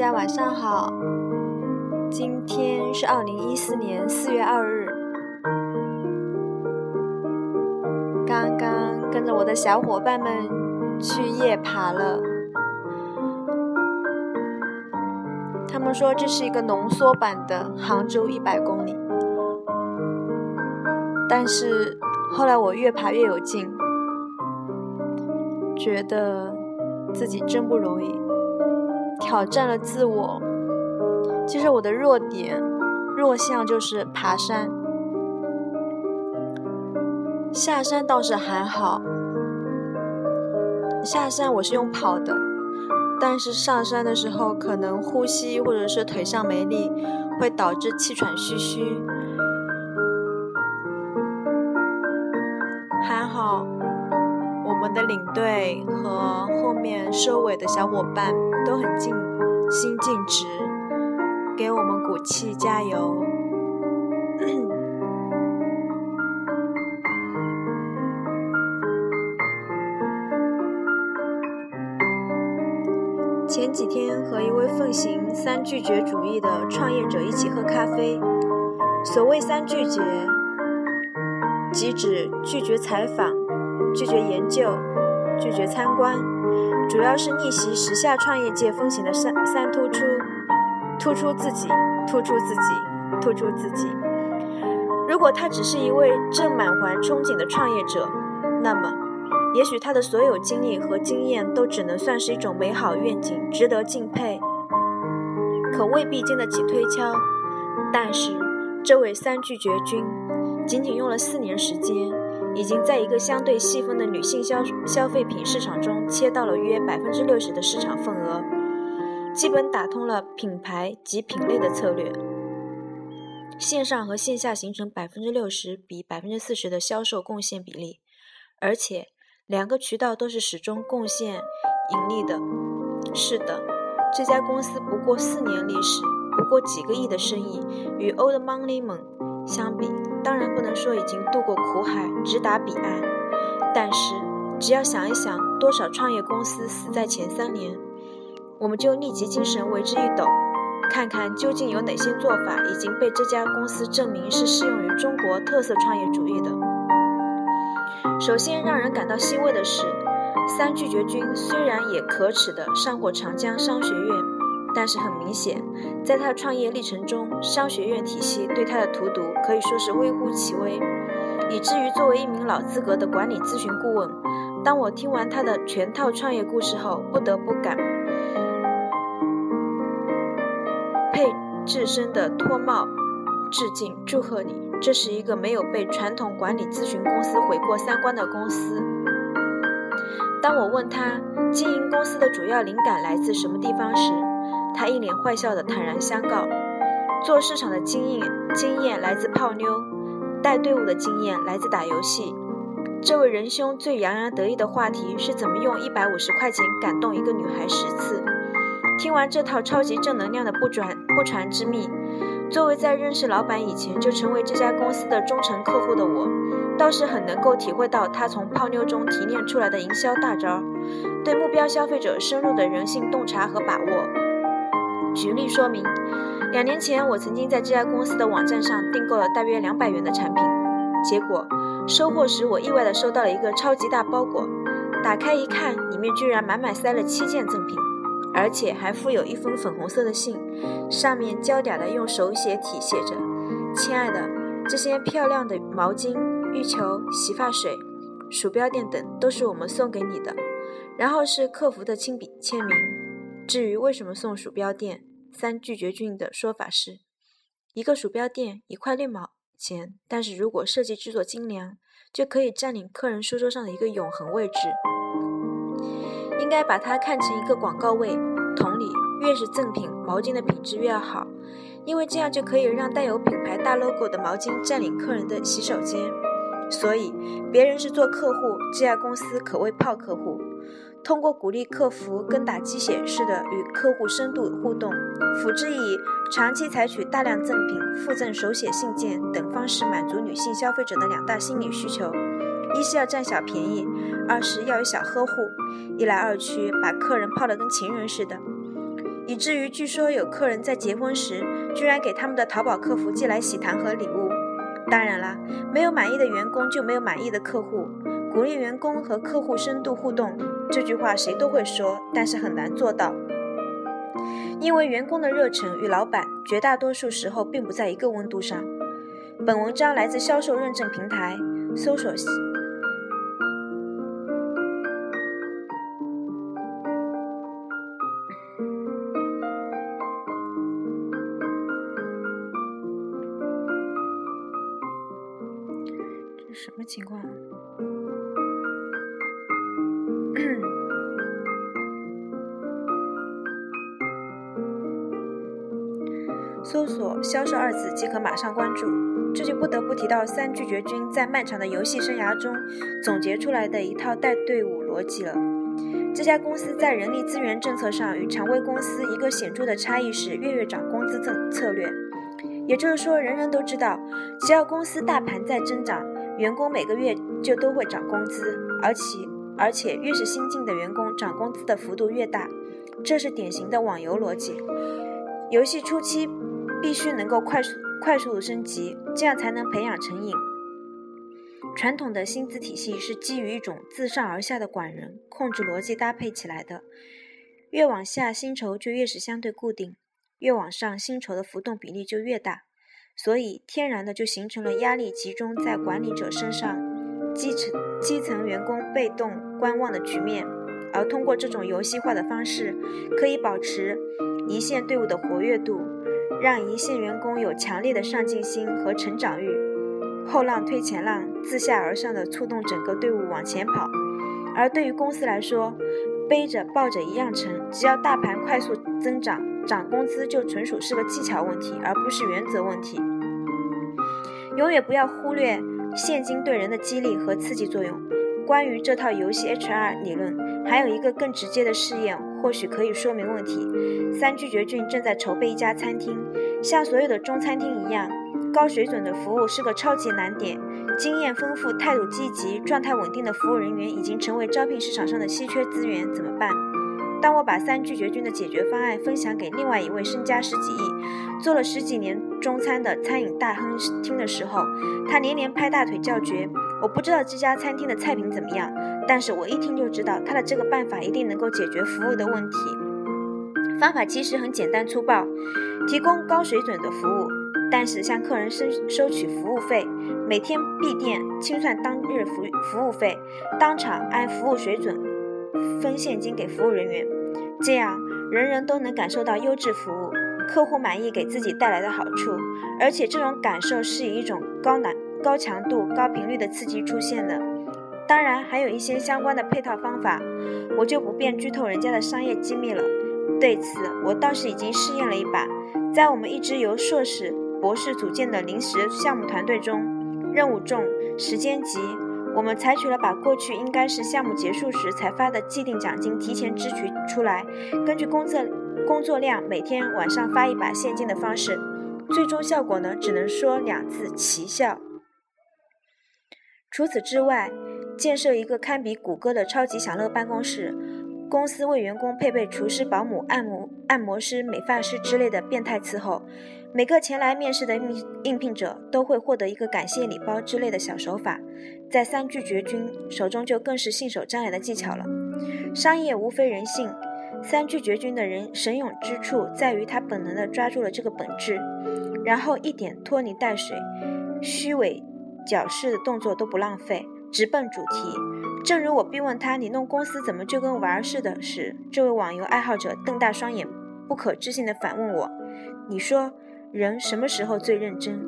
大家晚上好，今天是二零一四年四月二日。刚刚跟着我的小伙伴们去夜爬了，他们说这是一个浓缩版的杭州一百公里，但是后来我越爬越有劲，觉得自己真不容易。挑战了自我。其实我的弱点、弱项就是爬山，下山倒是还好。下山我是用跑的，但是上山的时候可能呼吸或者是腿上没力，会导致气喘吁吁。还好，我们的领队和后面收尾的小伙伴。都很尽心尽职，给我们鼓气加油。前几天和一位奉行三拒绝主义的创业者一起喝咖啡。所谓三拒绝，即指拒绝采访、拒绝研究、拒绝参观。主要是逆袭时下创业界风行的三三突出：突出自己，突出自己，突出自己。如果他只是一位正满怀憧憬的创业者，那么，也许他的所有经历和经验都只能算是一种美好愿景，值得敬佩，可未必经得起推敲。但是，这位三拒绝君，仅仅用了四年时间。已经在一个相对细分的女性消消费品市场中切到了约百分之六十的市场份额，基本打通了品牌及品类的策略，线上和线下形成百分之六十比百分之四十的销售贡献比例，而且两个渠道都是始终贡献盈利的。是的，这家公司不过四年历史，不过几个亿的生意，与 Old Money 们相比。不能说已经渡过苦海，直达彼岸。但是，只要想一想多少创业公司死在前三年，我们就立即精神为之一抖，看看究竟有哪些做法已经被这家公司证明是适用于中国特色创业主义的。首先让人感到欣慰的是，三拒绝军虽然也可耻的上过长江商学院。但是很明显，在他的创业历程中，商学院体系对他的荼毒可以说是微乎其微，以至于作为一名老资格的管理咨询顾问，当我听完他的全套创业故事后，不得不感佩至深的脱帽致敬，祝贺你，这是一个没有被传统管理咨询公司毁过三观的公司。当我问他经营公司的主要灵感来自什么地方时，他一脸坏笑的坦然相告：“做市场的经验经验来自泡妞，带队伍的经验来自打游戏。”这位仁兄最洋洋得意的话题是怎么用一百五十块钱感动一个女孩十次。听完这套超级正能量的不传不传之秘，作为在认识老板以前就成为这家公司的忠诚客户的我，倒是很能够体会到他从泡妞中提炼出来的营销大招，对目标消费者深入的人性洞察和把握。举例说明，两年前我曾经在这家公司的网站上订购了大约两百元的产品，结果收货时我意外的收到了一个超级大包裹，打开一看，里面居然满满塞了七件赠品，而且还附有一封粉红色的信，上面焦点的用手写体写着：“亲爱的，这些漂亮的毛巾、浴球、洗发水、鼠标垫等都是我们送给你的。”然后是客服的亲笔签名。至于为什么送鼠标垫，三拒绝菌的说法是：一个鼠标垫一块六毛钱，但是如果设计制作精良，就可以占领客人书桌上的一个永恒位置。应该把它看成一个广告位。同理，越是赠品，毛巾的品质越要好，因为这样就可以让带有品牌大 logo 的毛巾占领客人的洗手间。所以，别人是做客户，这家公司可谓泡客户。通过鼓励客服跟打鸡血似的与客户深度互动，辅之以长期采取大量赠品、附赠手写信件等方式满足女性消费者的两大心理需求：一是要占小便宜，二是要有小呵护。一来二去，把客人泡得跟情人似的。以至于据说有客人在结婚时，居然给他们的淘宝客服寄来喜糖和礼物。当然啦，没有满意的员工就没有满意的客户。鼓励员工和客户深度互动，这句话谁都会说，但是很难做到，因为员工的热忱与老板绝大多数时候并不在一个温度上。本文章来自销售认证平台搜索。这什么情况？搜索“销售”二字即可马上关注。这就不得不提到三拒绝君在漫长的游戏生涯中总结出来的一套带队伍逻辑了。这家公司在人力资源政策上与常规公司一个显著的差异是月月涨工资策策略。也就是说，人人都知道，只要公司大盘在增长，员工每个月就都会涨工资，而且而且越是新进的员工，涨工资的幅度越大。这是典型的网游逻辑。游戏初期。必须能够快速快速的升级，这样才能培养成瘾。传统的薪资体系是基于一种自上而下的管人控制逻辑搭配起来的，越往下薪酬就越是相对固定，越往上薪酬的浮动比例就越大，所以天然的就形成了压力集中在管理者身上，基层基层员工被动观望的局面。而通过这种游戏化的方式，可以保持一线队伍的活跃度。让一线员工有强烈的上进心和成长欲，后浪推前浪，自下而上的触动整个队伍往前跑。而对于公司来说，背着抱着一样沉，只要大盘快速增长，涨工资就纯属是个技巧问题，而不是原则问题。永远不要忽略现金对人的激励和刺激作用。关于这套游戏 HR 理论，还有一个更直接的试验。或许可以说明问题。三拒绝俊正在筹备一家餐厅，像所有的中餐厅一样，高水准的服务是个超级难点。经验丰富、态度积极、状态稳定的服务人员已经成为招聘市场上的稀缺资源，怎么办？当我把三拒绝郡的解决方案分享给另外一位身家十几亿、做了十几年中餐的餐饮大亨听的时候，他连连拍大腿叫绝。我不知道这家餐厅的菜品怎么样，但是我一听就知道他的这个办法一定能够解决服务的问题。方法其实很简单粗暴，提供高水准的服务，但是向客人收收取服务费，每天闭店清算当日服服务费，当场按服务水准分现金给服务人员，这样人人都能感受到优质服务，客户满意给自己带来的好处，而且这种感受是一种高难。高强度、高频率的刺激出现的，当然还有一些相关的配套方法，我就不便剧透人家的商业机密了。对此，我倒是已经试验了一把，在我们一支由硕士、博士组建的临时项目团队中，任务重、时间急，我们采取了把过去应该是项目结束时才发的既定奖金提前支取出来，根据工作工作量每天晚上发一把现金的方式，最终效果呢，只能说两字奇效。除此之外，建设一个堪比谷歌的超级享乐办公室，公司为员工配备厨师、保姆、按摩按摩师、美发师之类的变态伺候。每个前来面试的应应聘者都会获得一个感谢礼包之类的小手法，在三拒绝君手中就更是信手拈来的技巧了。商业无非人性，三拒绝君的人神勇之处在于他本能地抓住了这个本质，然后一点拖泥带水、虚伪。矫饰的动作都不浪费，直奔主题。正如我逼问他：“你弄公司怎么就跟玩儿似的？”时，这位网游爱好者瞪大双眼，不可置信地反问我：“你说人什么时候最认真？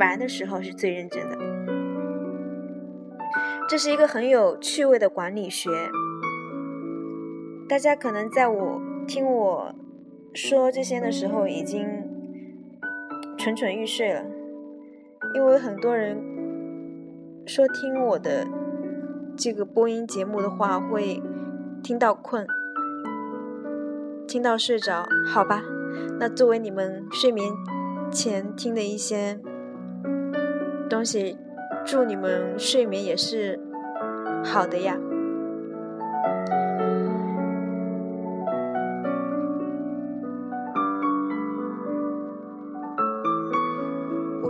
玩的时候是最认真的。”这是一个很有趣味的管理学。大家可能在我听我说这些的时候，已经蠢蠢欲睡了。因为很多人说听我的这个播音节目的话会听到困，听到睡着，好吧？那作为你们睡眠前听的一些东西，祝你们睡眠也是好的呀。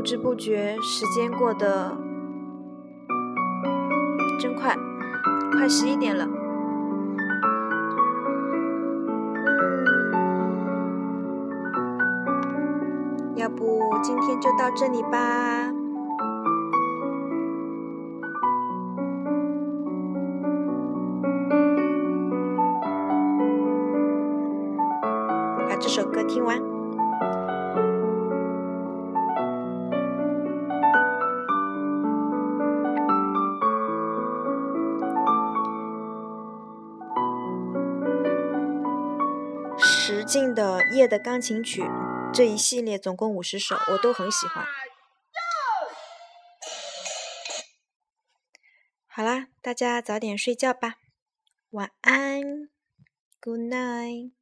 不知不觉，时间过得真快，快十一点了。要不今天就到这里吧。把这首歌听完。石进的《夜的钢琴曲》这一系列总共五十首，我都很喜欢。好啦，大家早点睡觉吧，晚安，Good night。